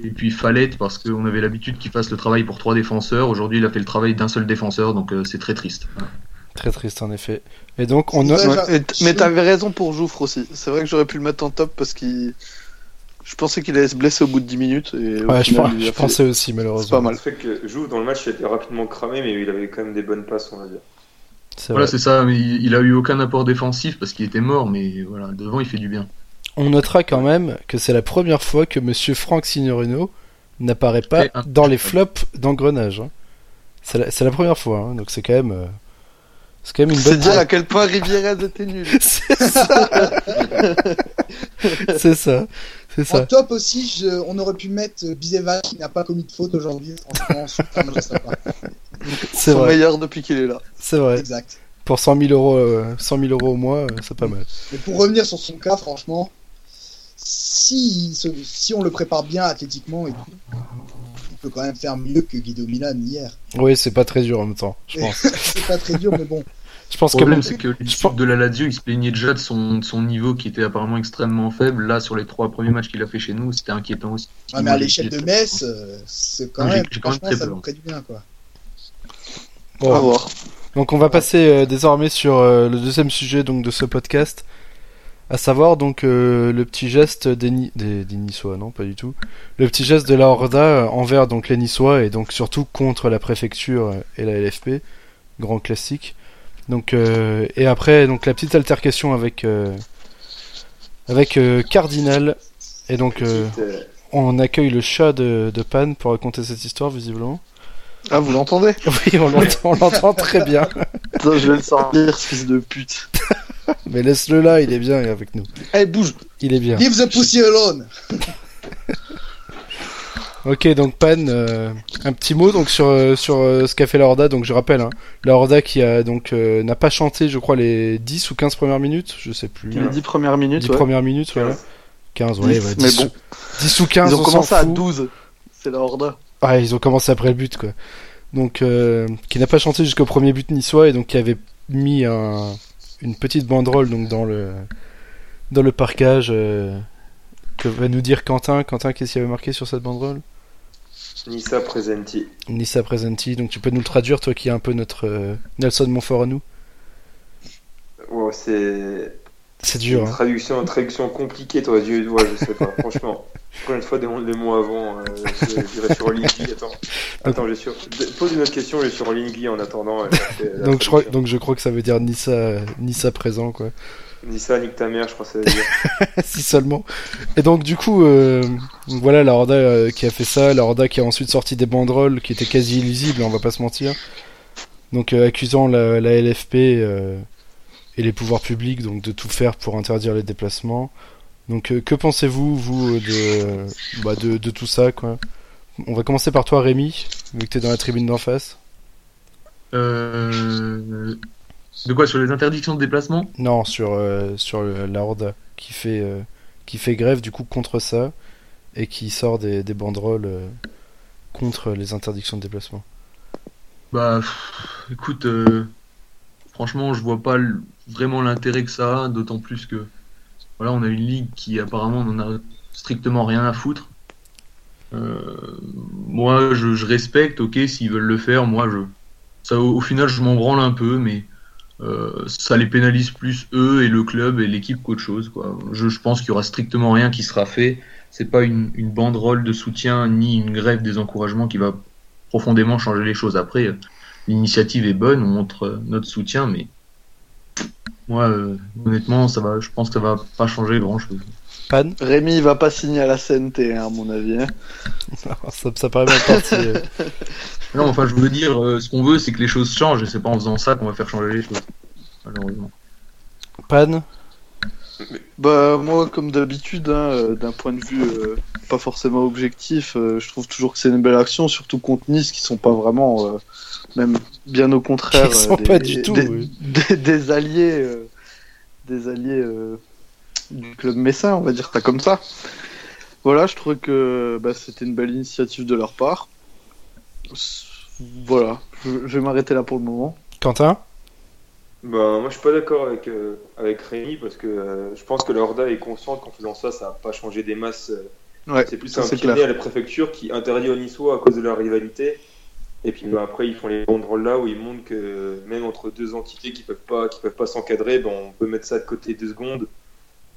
Et puis Fallette, parce qu'on avait l'habitude qu'il fasse le travail pour trois défenseurs. Aujourd'hui, il a fait le travail d'un seul défenseur, donc euh, c'est très triste. Voilà. Très triste en effet. Et donc on a... Ouais, mais t'avais raison pour Jouffre aussi. C'est vrai que j'aurais pu le mettre en top parce qu'il. Je pensais qu'il allait se blesser au bout de 10 minutes. Et Ouais, je, final, pense- il a je fait- pensais aussi C'est malheureusement. pas mal. Ça fait que joue dans le match, il était rapidement cramé, mais il avait quand même des bonnes passes, on va dire. C'est Voilà, c'est ça, mais il, a eu aucun apport défensif parce qu'il était mort, mais voilà, devant il fait du bien. On notera quand même que c'est la première fois que Monsieur Franck Signorino n'apparaît pas un- dans les flops d'engrenage. hein. C'est la, c'est la première fois, hein, donc c'est quand même, euh, c'est quand même une C'est bonne. dire à quel point Rivierez était nul. c'est ça. c'est ça. C'est En ça. top aussi, je- on aurait pu mettre Bizeva qui n'a pas commis de faute aujourd'hui. Franchement, super magistrat. C'est vrai. meilleur depuis qu'il est là. C'est vrai. Exact. Pour 100 000 euros, euh, 100 000 euros au mois, euh, c'est pas mal. Mais pour revenir sur son cas, franchement, si, on le prépare bien athlétiquement il peut quand même faire mieux que Guido Milan hier. Oui, c'est pas très dur en même temps, je pense. C'est pas très dur, mais bon. Je pense Le que problème, c'est que l'équipe de la Lazio, il se plaignait déjà de son, de son niveau qui était apparemment extrêmement faible. Là, sur les trois premiers matchs qu'il a fait chez nous, c'était inquiétant aussi. Ouais, mais à l'échelle de Metz, euh, c'est quand même, quand même très ça nous du bien, quoi. Bon. À voir. Donc on va passer euh, désormais sur euh, le deuxième sujet donc de ce podcast, à savoir donc euh, le petit geste des, Ni- des, des Niçois, non pas du tout, le petit geste de la Horda envers donc les Niçois et donc surtout contre la préfecture et la LFP, grand classique. Donc euh, et après donc la petite altercation avec euh, avec euh, Cardinal et donc Petite, on accueille le chat de, de Pan pour raconter cette histoire visiblement. Ah, vous l'entendez? Oui, on l'entend, on l'entend très bien. Attends, je vais le sortir, ce fils de pute. Mais laisse-le là, il est bien avec nous. Allez, bouge Il est bien. Leave the pussy alone! Ok, donc Pan, euh, un petit mot donc sur euh, sur euh, ce qu'a fait la Horda. Donc je rappelle, hein, la Horda qui a donc euh, n'a pas chanté, je crois les 10 ou 15 premières minutes, je sais plus. Les 10 premières minutes, 10 ouais. premières minutes, voilà. 15, ouais, 10, ouais, mais 10, bon. ou, 10 ou 15, Ils ont on commencé à fout. 12. C'est la Horda. Ouais, ils ont commencé après le but, quoi. Donc, euh, qui n'a pas chanté jusqu'au premier but niçois et donc qui avait mis un, une petite banderole donc dans le dans le parcage. que va nous dire Quentin. Quentin, qu'est-ce qu'il y avait marqué sur cette banderole? Nissa Presenti. Nissa Presenti. Donc tu peux nous le traduire, toi qui es un peu notre euh, Nelson Montfort à nous? Ouais, c'est C'est une dur. Hein. traduction, une traduction compliquée, toi, Dieu, ouais, je sais pas, franchement. Encore une fois, demande les mots avant, euh, je- sur Lingui, attends. Attends, je suis sur... Pose une autre question, je suis sur Lingui en attendant. euh, Donc je crois, donc je crois que ça veut dire Nissa, Nissa présent, quoi. Nissa, nique ta mère, je crois que ça veut dire. si seulement. Et donc du coup, euh, voilà la Horda euh, qui a fait ça, la Horda qui a ensuite sorti des banderoles qui étaient quasi illisibles, on va pas se mentir. Donc euh, accusant la, la LFP euh, et les pouvoirs publics donc de tout faire pour interdire les déplacements. Donc euh, que pensez-vous vous de, bah, de de tout ça quoi? On va commencer par toi Rémi, vu que t'es dans la tribune d'en face. Euh... De quoi Sur les interdictions de déplacement Non, sur euh, sur le- la Horda qui fait euh, qui fait grève du coup contre ça et qui sort des, des banderoles euh, contre les interdictions de déplacement. Bah, pff, écoute, franchement, je vois pas vraiment l'intérêt que ça a, d'autant plus que voilà, on a une ligue qui apparemment n'en a strictement rien à foutre. Moi, je, je respecte, ok, s'ils veulent le faire, moi, je, ça, au, au final, je m'en branle un peu, mais euh, ça les pénalise plus eux et le club et l'équipe qu'autre chose, quoi. Je, je pense qu'il y aura strictement rien qui sera fait. C'est pas une, une banderole de soutien ni une grève des encouragements qui va profondément changer les choses. Après, l'initiative est bonne, on montre euh, notre soutien, mais moi, euh, honnêtement, ça va, je pense que ça va pas changer grand chose. Pan Rémi, va pas signer à la CNT, hein, à mon avis. hein. ça, ça paraît mal parti. Non, enfin, je veux dire, euh, ce qu'on veut, c'est que les choses changent, et c'est pas en faisant ça qu'on va faire changer les choses. Malheureusement. Pan Bah moi comme d'habitude, hein, euh, d'un point de vue euh, pas forcément objectif, euh, je trouve toujours que c'est une belle action, surtout contre Nice qui sont pas vraiment, euh, même bien au contraire, Ils sont des, pas du tout, des, oui. des- des alliés, euh, des alliés euh, du club messin, on va dire ça comme ça. Voilà, je trouvais que bah, c'était une belle initiative de leur part. Voilà, je, je vais m'arrêter là pour le moment. Quentin Bah, moi, je suis pas d'accord avec, euh, avec Rémi parce que euh, je pense que le Horda est consciente qu'en faisant ça, ça va pas changer des masses. euh, Ouais, c'est plus un c'est clair. à la préfecture qui interdit aux Niçois à cause de leur rivalité. Et puis bah, après, ils font les banderoles là où ils montrent que même entre deux entités qui peuvent pas, qui peuvent pas s'encadrer, ben, on peut mettre ça de côté deux secondes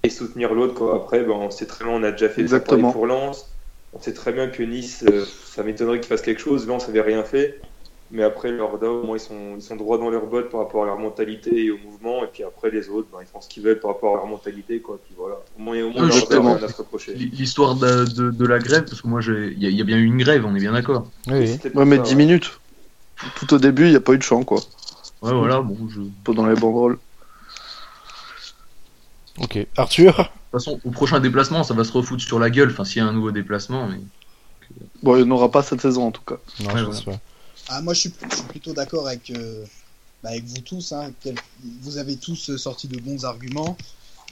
et soutenir l'autre. quoi. Après, ben, on sait très bien, on a déjà fait ça Exactement. pour Lens. On sait très bien que Nice, euh, ça m'étonnerait qu'ils fassent quelque chose. Lens avait rien fait. Mais après, le Horda, au moins, ils sont, ils sont droits dans leurs bottes par rapport à leur mentalité et au mouvement. Et puis après, les autres, ben, ils font ce qu'ils veulent par rapport à leur mentalité. Quoi. Puis voilà. Au moins, au moins à se reprocher. L'histoire de, de, de la grève, parce que moi, j'ai- il y, a- il y a bien eu une grève, on est bien d'accord. Oui, Ouais, mais ça, 10 ouais. minutes. Tout au début, il n'y a pas eu de chant, quoi. Ouais, voilà, bon, je... Toute Pendant les banderoles. Ok. Arthur? Façon, au prochain déplacement, ça va se refoutre sur la gueule, enfin, s'il y a un nouveau déplacement, mais... Bon, il n'y en aura pas cette saison, en tout cas. Non, Ouais, je pense pas. Ah, moi, je suis, je suis plutôt d'accord avec, euh, bah, avec vous tous. Hein, quel- vous avez tous euh, sorti de bons arguments.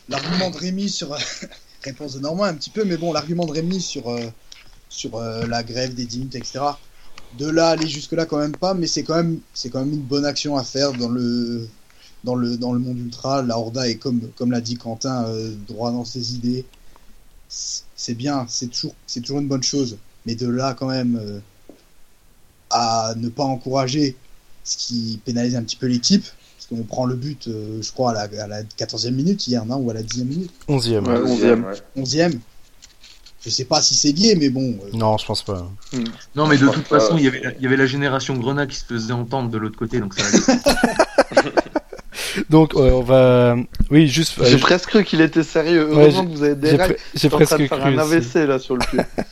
L'argument de Rémi sur. réponse de Normand un petit peu, mais bon, l'argument de Rémi sur, euh, sur euh, la grève des 10 minutes, etc. De là, aller jusque-là, quand même pas, mais c'est quand même, c'est quand même une bonne action à faire dans le, dans le, dans le monde ultra. La Horda est, comme, comme l'a dit Quentin, euh, droit dans ses idées. C'est bien, c'est toujours, c'est toujours une bonne chose. Mais de là, quand même, euh, à ne pas encourager ce qui pénalise un petit peu l'équipe. Parce qu'on prend le but, euh, je crois, à la, à la 14e minute hier, non Ou à la 10e minute 11ème. Ouais. Onzième, ouais. 11e Je sais pas si c'est gay, mais bon. euh, Non, je pense pas. Non, mais de toute pas, façon, il y, avait la, il y avait la génération Grenat qui se faisait entendre de l'autre côté, donc ça. Donc, euh, on va. Oui, juste. J'ai euh, presque cru qu'il était sérieux. Ouais, Heureusement que vous avez des j'ai règles. pre- j'ai Je suis en train presque de faire cru. un aussi. AVC là sur le pied.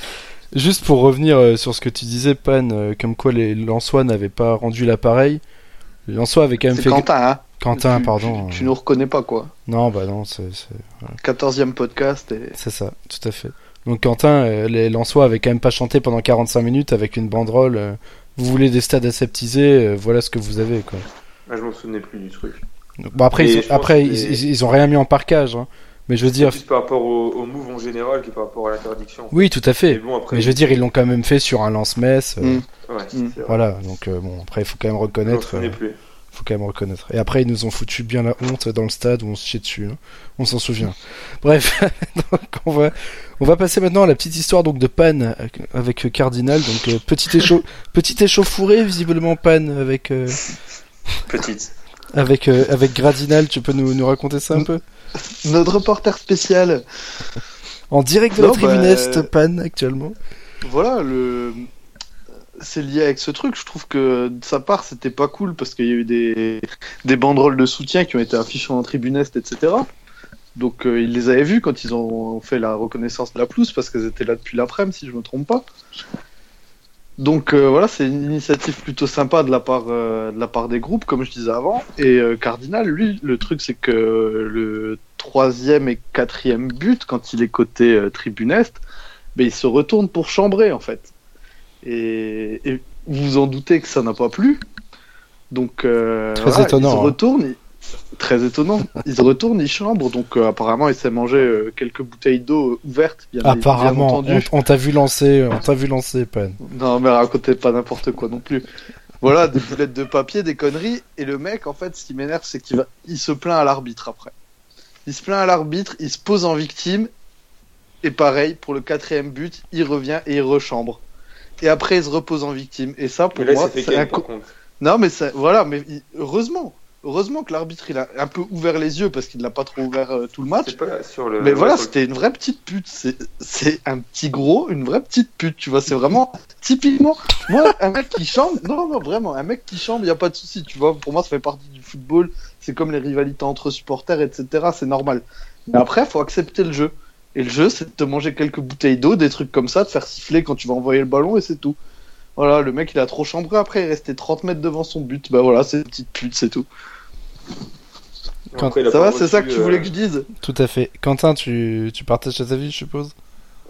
Juste pour revenir euh, sur ce que tu disais, Pan, euh, comme quoi les Lensois n'avaient pas rendu l'appareil. Les Lensois avaient quand même C'est fait. Quentin, hein Quentin, Tu- pardon. Tu, tu nous reconnais pas quoi. Non, bah non, c'est c'est- 14e podcast et. c'est ça, tout à fait. Donc Quentin, les Lensois avaient quand même pas chanté pendant 45 minutes avec une banderole. euh, vous voulez des stades aseptisés, euh, voilà ce que vous avez, quoi. Ah, je m'en souvenais plus du truc. Donc, bon, après, ils, après ils, les- ils- ils ont rien mis en parcage, hein. mais je veux C'est dire, plus par rapport au, au move en général que par rapport à l'interdiction. oui, tout à Mais fait. bon, après, Mais je veux dire, ils l'ont quand même fait sur un lance-messe. euh, Mm. ouais, Mm. Voilà, donc euh, bon, après, il faut quand même Je m'en reconnaître. souvenais euh, plus. faut quand même reconnaître. Et après, ils nous ont foutu bien la honte dans le stade où on se chiait dessus. hein. On s'en souvient. Bref, donc on va, on va passer maintenant à la petite histoire donc de Pan avec- Cardinal. Donc euh, petit échau, petit échauffouré visiblement Pan avec euh, Petite. avec euh, avec Gradinal. Tu peux nous, nous raconter ça un peu? Notre reporter spécial. en direct de la Non, tribune bah, Est, Pan actuellement. Voilà, le. C'est lié avec ce truc. Je trouve que de sa part, c'était pas cool parce qu'il y a eu des, des banderoles de soutien qui ont été affichées en tribune Est, etc. Donc euh, il les avait vus quand ils ont fait la reconnaissance de la pelouse parce qu'elles étaient là depuis l'après-midi, si je me trompe pas. Donc euh, voilà, c'est une initiative plutôt sympa de la part euh, de la part des groupes, comme je disais avant. Et euh, Cardinal, lui, le truc c'est que le troisième et quatrième but, quand il est côté tribune Est, ben, il se retourne pour chambrer en fait. Et, et vous vous en doutez que ça n'a pas plu. Donc Très voilà, étonnant, Il se hein. retourne, très étonnant. Il se retourne, il chambre. Donc euh, apparemment, il s'est mangé euh, quelques bouteilles d'eau euh, ouvertes, bien, bien Apparemment, entendu. on, on t'a vu lancer, on t'a vu lancer Pan. Non, mais racontez pas n'importe quoi non plus. Voilà, des boulettes de papier, des conneries. Et le mec, en fait, ce qui m'énerve, c'est qu'il va... il se plaint à l'arbitre après. Il se plaint à l'arbitre, il se pose en victime. Et pareil, pour le quatrième but, il revient et il rechambre. Et après, il se repose en victime. Et ça, pour là, moi, c'est un. Non, mais ça, voilà, mais heureusement. Heureusement que l'arbitre, il a un peu ouvert les yeux parce qu'il n'a pas trop ouvert euh, tout le match. C'est pas sur le. Mais voilà, c'était une vraie petite pute. C'est, c'est un petit gros, une vraie petite pute. Tu vois, c'est vraiment typiquement. Moi, un mec qui chambre, non, non, vraiment, un mec qui chambre, il y a pas de souci. Tu vois, pour moi, ça fait partie du football. C'est comme les rivalités entre supporters, etc. C'est normal. Mais après, faut accepter le jeu. Et le jeu, c'est de te manger quelques bouteilles d'eau, des trucs comme ça, de faire siffler quand tu vas envoyer le ballon et c'est tout. Voilà, le mec, il a trop chambré. Après, il restait 30 mètres devant son but. Bah voilà, c'est une petite pute, c'est tout. Après, Ça va, c'est ça que tu voulais euh, que je dise? Tout à fait. Quentin, tu, tu partages cet avis, je suppose?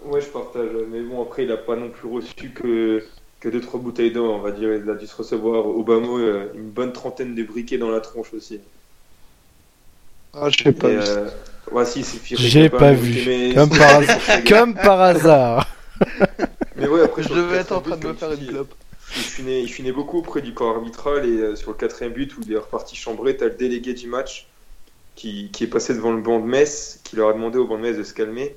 Ouais, je partage. Mais bon, après, il a pas non plus reçu que, que 2-3 bouteilles d'eau, on va dire. Il a dû se recevoir Obama euh, une bonne trentaine de briquets dans la tronche aussi. Ah, je sais pas. Euh, ouais, si, J'ai pas vu. mais- Comme par hasard. Comme par hasard. Mais ouais, après, Je devais être en train de me faire comme une clope. Il finait, il finait beaucoup auprès du corps arbitral et euh, sur le quatrième but où il est reparti chambré, t'as le délégué du match qui, qui est passé devant le banc de Metz, qui leur a demandé au banc de Metz de se calmer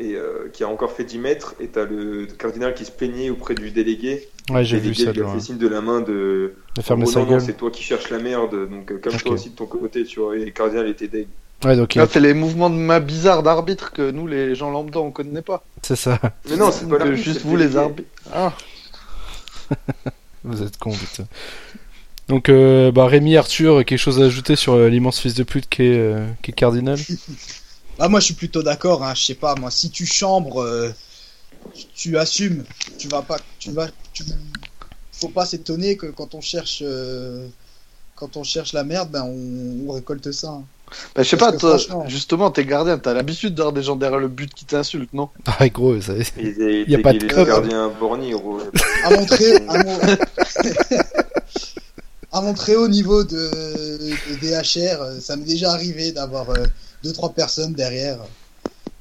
et euh, qui a encore fait 10 mètres et t'as le cardinal qui se plaignait auprès du délégué. Ouais, j'ai Le vu ça. qui a fait signe de la main de De fermer Oh sa non, non, gueule. c'est toi qui cherches la merde, donc euh, calme-toi Ok. aussi de ton côté, tu vois. Et le cardinal était deg. Ouais, donc Là, a- c'est les mouvements de main bizarres d'arbitre que nous, les gens lambda, on connaît pas. c'est ça. Mais non, c'est pas juste vous, le les arbitres. Ah, Vous êtes con, putain. Donc, euh, bah, Rémi, Arthur, quelque chose à ajouter sur euh, l'immense fils de pute qui est, euh, est Cardinal? Ah, moi, je suis plutôt d'accord. Hein. Je sais pas, moi, si tu chambres, euh, tu, tu assumes. Tu vas pas. Tu vas. Tu... Faut pas s'étonner que quand on cherche. euh, Quand on cherche la merde, ben on, on récolte ça. hein. Bah, je sais pas, toi, franchement- justement, t'es gardien, t'as l'habitude d'avoir des gens derrière le but qui t'insultent, non? Ah, gros, ça... Il est, Y a pas de club. gardien borni, gros. À mon très, à mon... à mon très haut niveau de, de DHR, euh, ça m'est déjà arrivé d'avoir euh, deux trois personnes derrière.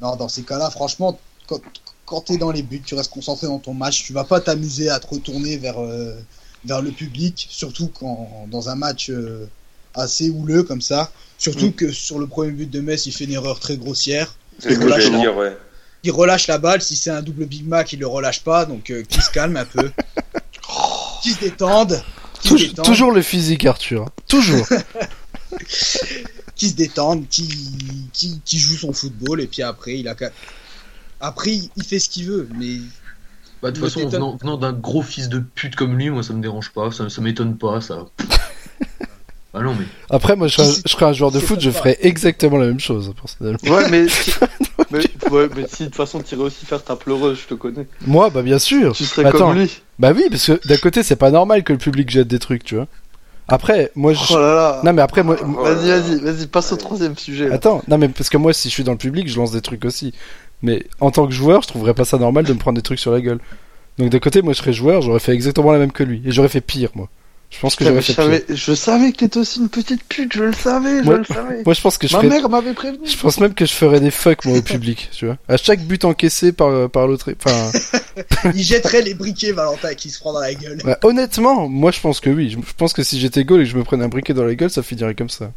Non, dans ces cas-là, franchement, quand, quand t'es dans les buts, tu restes concentré dans ton match, tu vas pas t'amuser à te retourner vers euh, vers le public, surtout quand dans un match euh, assez houleux comme ça. Surtout Mm. que sur le premier but de Metz, il fait une erreur très grossière. C'est ce que j'allais Exactement. dire, ouais. Il relâche la balle, si c'est un double Big Mac, il le relâche pas, donc euh, qu'il se calme un peu. Qu'il se détende. Touj- toujours le physique, Arthur. Toujours. qui se détende, qui, qui, qui joue son football, et puis après, il a Après, il fait ce qu'il veut, mais Bah, de toute façon, venant, venant d'un gros fils de pute comme lui, moi ça me dérange pas, ça, ça m'étonne pas, ça. ah non, mais. Après, moi, je serais, un- je serais un joueur de foot, je ferais exactement la même chose, personnellement. Ouais, mais, si... mais, ouais, mais si de toute façon t'irais aussi faire ta pleureuse, je te connais. Moi, bah, bien sûr. Tu serais Attends. comme lui. Bah oui, parce que d'un côté, c'est pas normal que le public jette des trucs, tu vois. Après, moi, je... Oh là là. Non, mais après, moi... Oh Vas-y, vas-y, vas-y, passe au troisième sujet. là. Attends, non, mais parce que moi, si je suis dans le public, je lance des trucs aussi. Mais en tant que joueur, je trouverais pas ça normal de me prendre des trucs sur la gueule. Donc d'un côté, moi, je serais joueur, j'aurais fait exactement la même que lui. Et j'aurais fait pire, moi. Je pense que j'aurais fait pire. savais, je savais que t'étais aussi une petite pute, je le savais, je Moi- le savais. Moi, je pense que je Ma ferais... mère m'avait prévenu. Je pense même que je ferais des fucks, moi, au public, tu vois. À chaque but encaissé par, par l'autre... Enfin... il jetterait les briquets, Valentin, qui se prend dans la gueule. Bah, honnêtement, moi je pense que oui. Je pense que si j'étais goal et que je me prenais un briquet dans la gueule, ça finirait comme ça.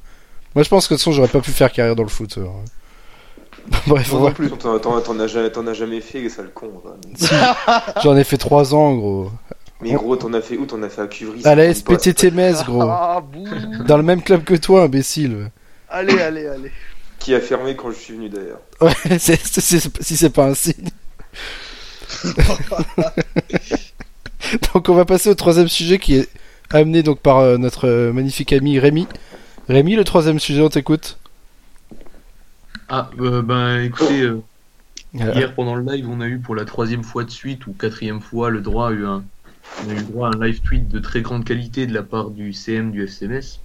Moi je pense que de toute façon j'aurais pas pu faire carrière dans le foot. alors. Bref, Moi ouais. non plus. T'en as jamais, t'en as jamais fait, ça le con. j'en ai fait 3 ans gros. Mais gros, t'en as fait où? T'en as fait à Cuvry À la ça compte pas, SPTT Metz gros. Ah. Dans le même club que toi, imbécile. Allez, allez, allez. Qui a fermé quand je suis venu d'ailleurs. Ouais, c'est, c'est- c'est- si c'est pas un signe. donc on va passer au troisième sujet qui est amené donc par euh, notre euh, magnifique ami Rémi. Rémi, le troisième sujet, on t'écoute. Ah, euh, ben écoutez, euh, Voilà. hier pendant le live, on a eu pour la troisième fois de suite ou quatrième fois le droit à eu un, on a eu droit à un live tweet de très grande qualité de la part du CM du FCMS.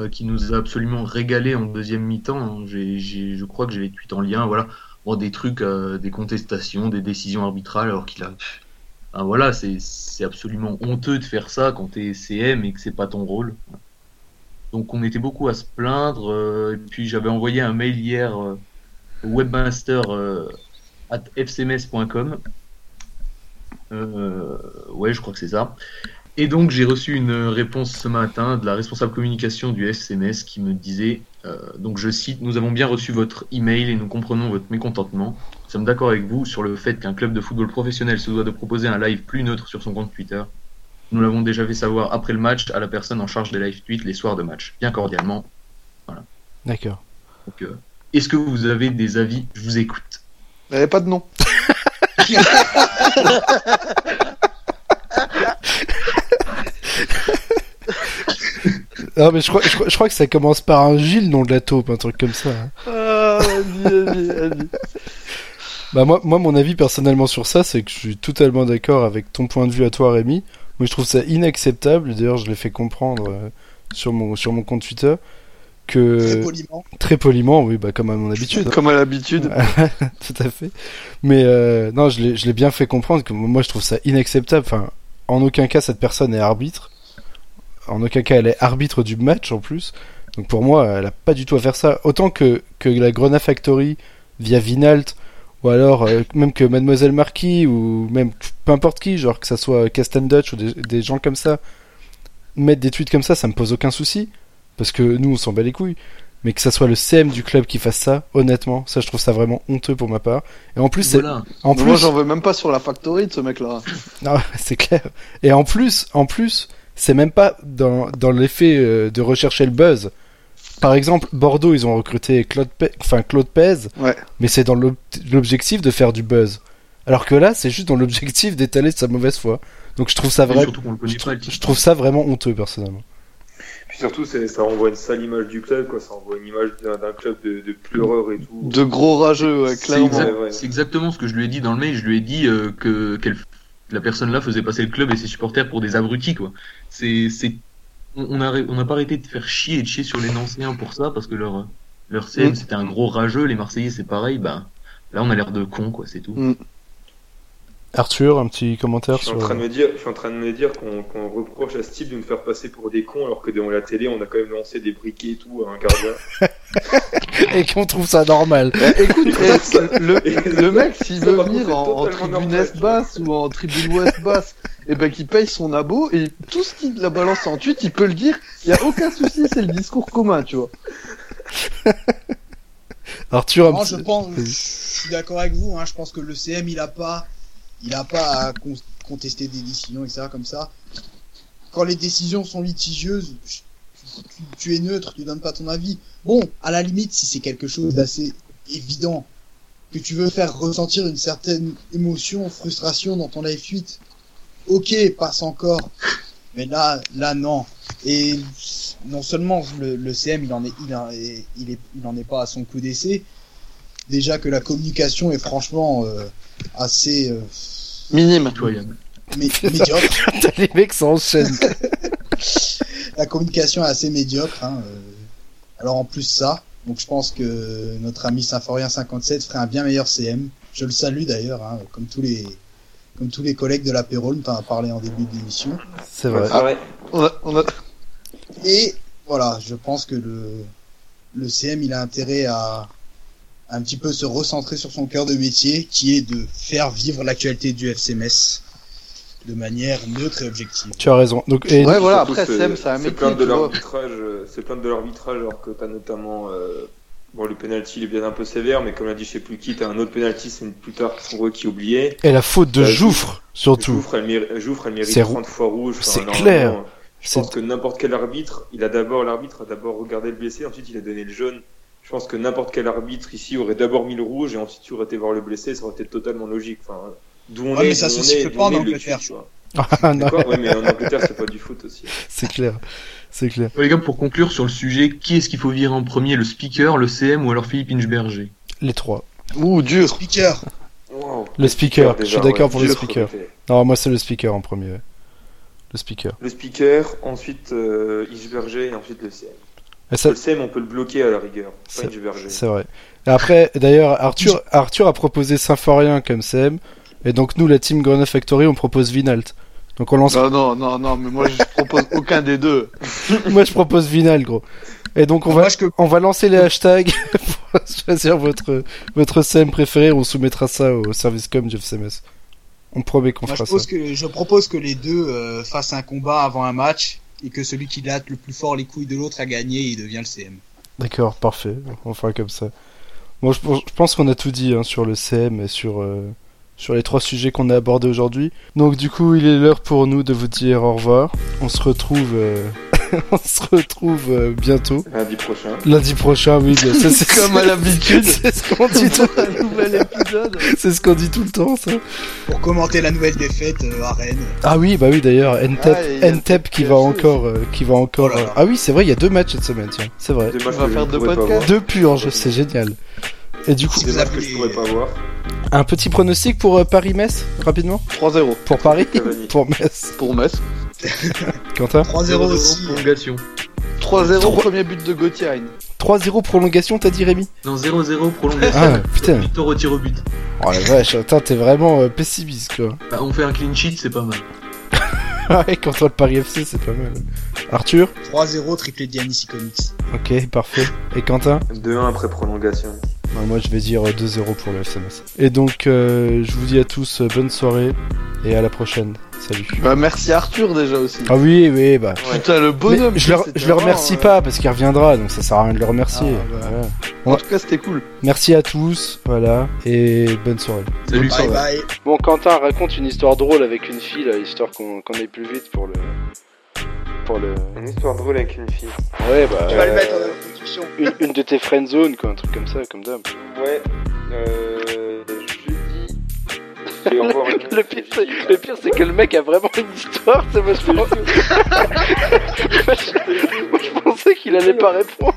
euh, qui nous a absolument régalé en deuxième mi-temps. hein. Je crois que j'ai les tweets en lien, voilà. Bon, des trucs, euh, des contestations, des décisions arbitrales, alors qu'il a. Ah, voilà, c'est, absolument honteux de faire ça quand t'es CM et que c'est pas ton rôle. Donc on était beaucoup à se plaindre. euh, et puis j'avais envoyé un mail hier au webmaster at fcms.com. Euh, ouais, je crois que c'est ça. Et donc j'ai reçu une réponse ce matin de la responsable communication du FCMS qui me disait, euh, donc je cite, nous avons bien reçu votre email et nous comprenons votre mécontentement. Nous sommes d'accord avec vous sur le fait qu'un club de football professionnel se doit de proposer un live plus neutre sur son compte Twitter. Nous l'avons déjà fait savoir après le match à la personne en charge des live tweets les soirs de match. Bien cordialement. D'accord. Donc, euh, est-ce que vous avez des avis? Je vous écoute. Il n'y avait pas de nom. Non mais je crois, je, crois, je crois que ça commence par un Gilles, nom de la taupe, un truc comme ça. Ah. Bah moi, moi, mon avis personnellement sur ça, c'est que je suis totalement d'accord avec ton point de vue à toi, Rémi. Moi, je trouve ça inacceptable. D'ailleurs, je l'ai fait comprendre euh, sur mon sur mon compte Twitter. Que Très poliment. très poliment, oui, bah comme à mon habitude. Comme à l'habitude. Tout à fait. Mais euh, non, je l'ai je l'ai bien fait comprendre que moi je trouve ça inacceptable. Enfin, en aucun cas cette personne est arbitre. En aucun cas elle est arbitre du match en plus. Donc pour moi, elle a pas du tout à faire ça. Autant que que la Grenade Factory via Vinalt ou alors euh, même que Mademoiselle Marquis ou même peu importe qui, genre que ça soit Castan Dutch ou des, des gens comme ça, mettre des tweets comme ça, ça me pose aucun souci parce que nous on s'en bat les couilles. Mais que ça soit le CM du club qui fasse ça, honnêtement, ça je trouve ça vraiment honteux pour ma part. Et en plus, c'est Voilà. en Moi, plus, j'en veux même pas sur la factory de ce mec-là. non, c'est clair. Et en plus, en plus, c'est même pas dans, dans l'effet euh, de rechercher le buzz. Par exemple, Bordeaux, ils ont recruté Claude, Pe- enfin Claude Pez, Ouais. mais c'est dans l'ob- l'objectif de faire du buzz. Alors que là, c'est juste dans l'objectif d'étaler sa mauvaise foi. Donc je trouve ça Et vrai, surtout qu'on le connaît je, pas. trou- le type. je trouve ça vraiment honteux personnellement. Puis surtout, c'est- ça renvoie une sale image du club, quoi. Ça renvoie une image d'un club de, de pleureurs et tout. De gros rageux, ouais, C'est clairement. exact- Ouais, ouais. c'est exactement ce que je lui ai dit dans le mail. Je lui ai dit euh, que la personne là faisait passer le club et ses supporters pour des abrutis, quoi. C'est, c'est, on on a, on n'a pas arrêté de faire chier et de chier sur les Nancéens pour ça parce que leur, leur CM Mm. c'était un gros rageux. Les Marseillais c'est pareil. Ben là on a l'air de cons, quoi. C'est tout. Mm. Arthur, un petit Je commentaire suis, en sur. train de me dire, je suis en train de me dire qu'on reproche à type de nous faire passer pour des cons alors que devant la télé on a quand même lancé des briquets et tout à un gardien. Et qu'on trouve ça normal. Écoute, eh, le, le mec, s'il veut venir en, en tribune normal, Est basse ou en tribune Ouest basse, et ben qu'il paye son abo et tout ce qu'il la balance en tweet, il peut le dire. Il y a aucun souci, c'est le discours commun, tu vois. Arthur, un Non, petit- je pense, je suis d'accord avec vous. Hein, je pense que le CM, il a pas, il a pas à con- contester des décisions, etc. Comme ça. Quand les décisions sont litigieuses, tu, es neutre, tu donnes pas ton avis. Bon, à la limite, si c'est quelque chose d'assez évident que tu veux faire ressentir une certaine émotion, frustration dans ton live tweet, ok, passe encore. Mais là, là, non. Et non seulement le, CM, il en est, il en est, il en est pas à son coup d'essai. Déjà que la communication est franchement euh, assez euh, Minime. Pitoyable. mé- médiocre. les mecs s'enchaînent. La communication est assez médiocre. Hein, euh. Alors en plus ça, donc je pense que notre ami Symphorien 57 ferait un bien meilleur CM. Je le salue d'ailleurs, hein, comme tous les comme tous les collègues de l'apéro, dont on a parlé en début d'émission. C'est vrai. Ah ouais. On a, on a... Et voilà, je pense que le, le CM, il a intérêt à un petit peu se recentrer sur son cœur de métier, qui est de faire vivre l'actualité du FCMS de manière neutre et objective. Tu as raison. Donc, et Ouais, voilà, après, c'est- Sem, c'est plaindre de tu l'arbitrage, euh, c'est plaindre de l'arbitrage alors que t'as notamment euh, bon le penalty il est bien un peu sévère mais comme l'a dit je sais plus qui t'as un autre penalty c'est une plus tard pour eux qui oubliait. et la faute de Bah, Jouffre, surtout. Jouffre elle, Jouffre, elle mérite C'est rou- 30 fois rouge. Enfin, c'est clair. Je C'est- pense que n'importe quel arbitre, il a d'abord l'arbitre a d'abord regardé le blessé, ensuite il a donné le jaune. Je pense que n'importe quel arbitre ici aurait d'abord mis le rouge et ensuite tu aurais été voir le blessé, ça aurait été totalement logique. Enfin, d'où on Ouais, est, mais ça se siffle pas en le Angleterre. Ah, non, D'accord Ouais, mais en Angleterre c'est pas du foot aussi. c'est clair. C'est clair. Les gars, pour conclure sur le sujet, qui est-ce qu'il faut virer en premier, le speaker, le CM ou alors Philippe Inchberger Les trois. Ouh, dur. Speaker, Wow. Le speaker. déjà, Je suis d'accord ouais, pour le speaker. côté. Non, moi c'est le speaker en premier. Le speaker. Le speaker, ensuite euh, Isberger et ensuite le CM. Ça, Le CM, on peut le bloquer à la rigueur, pas C'est- vrai. Et après, d'ailleurs, Arthur, Arthur a proposé Symphorien comme CM. Et donc nous, la team Grenade Factory, on propose Vinalt. Donc on lance. Non, non, non, non, mais moi je propose aucun des deux. Moi, je propose Vinal, gros. Et donc on Moi, va, je on va lancer les hashtags pour choisir votre votre CM préféré. On soumettra ça au service com du FCMS. On promet qu'on je, fera ça. que, je propose que les deux euh, fassent un combat avant un match et que celui qui latte le plus fort les couilles de l'autre a gagné et il devient le CM. D'accord, parfait. On fera comme ça. Bon, je, je pense qu'on a tout dit hein, sur le CM et sur, euh, sur les trois sujets qu'on a abordés aujourd'hui. Donc du coup, il est l'heure pour nous de vous dire au revoir. On se retrouve, euh, on se retrouve euh, bientôt. Lundi prochain. Lundi prochain, oui. bien, ça, c'est Comme à l'habitude. C'est ce qu'on dit, tout... un nouvel épisode. c'est ce qu'on dit tout le temps, ça. Pour commenter la nouvelle défaite euh, à Rennes. Ah oui, bah oui, d'ailleurs, Ntep, Ah, Ntep qui le va encore, euh, qui va encore. Euh, Ah oui, c'est vrai, il y a deux matchs cette semaine, tiens. C'est vrai. Matchs va que faire deux podcasts. Deux purges, c'est génial. Et du coup, Des que je pourrais pas voir. un petit pronostic pour euh, Paris-Metz, rapidement? 3-0 Pour Paris? Pour Metz. pour Metz. Quentin 3-0 aussi. Prolongation. 3-0, Trois- premier but de Gauthier. 3-0 prolongation, t'as dit Rémi Non, 0-0 prolongation. Ah, putain. Victor au tir au but. Oh la vache, attends, t'es vraiment euh, pessimiste, quoi. Bah, on fait un clean sheet, c'est pas mal. ouais, contre le Paris FC, c'est pas mal. Arthur 3-0, triplé d'Yanis Ikonix. Ok, parfait. Et Quentin 2-1 après prolongation. Moi, je vais dire euh, 2-0 pour le FCMS. Et donc, euh, je vous dis à tous euh, bonne soirée et à la prochaine. Salut. Bah, merci Arthur déjà aussi. Ah oui, oui, bah. Putain, le Mais bonhomme. je le, je le remercie euh, pas parce qu'il reviendra, donc ça sert à rien de le remercier. Ah, bah. Voilà. En tout cas, c'était cool. Merci à tous, voilà, et bonne soirée. Salut, Bye bye. Bon, Quentin, raconte une histoire drôle avec une fille, là, histoire qu'on qu'on aille plus vite pour le. Pour le. Une histoire drôle avec une fille. Ouais, bah. Tu vas le mettre en introduction. une, une de tes friend zone, quoi, un truc comme ça, comme d'hab. Ouais, euh. Une- Le pire, c'est, le pire, c'est que le mec a vraiment une histoire, c'est moi, je pense- moi, je, moi, je pensais qu'il allait pas répondre.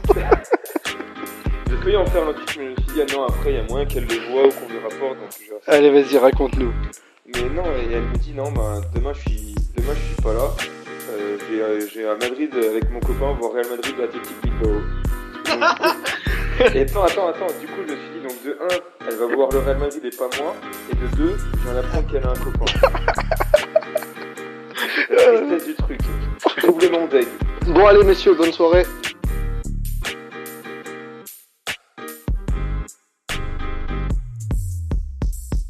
J'ai failli en faire un truc, mais je me suis dit, ah non, après, il y a moyen qu'elle le voit ou qu'on lui rapporte, donc je Allez, vas-y, raconte-nous. Mais non, et elle me dit non, bah, demain je suis, demain je suis pas là. Euh, j'ai, euh, j'ai à Madrid avec mon copain voir Real Madrid Athletic Bilbao. Donc, et attends, attends, attends. Du coup, je me suis donc de 1, elle va voir le Real Madrid et pas moi. Et de 2, je viens d'apprendre qu'elle a un copain. La tristesse du truc. Doublement deg. Bon, allez, messieurs, bonne soirée.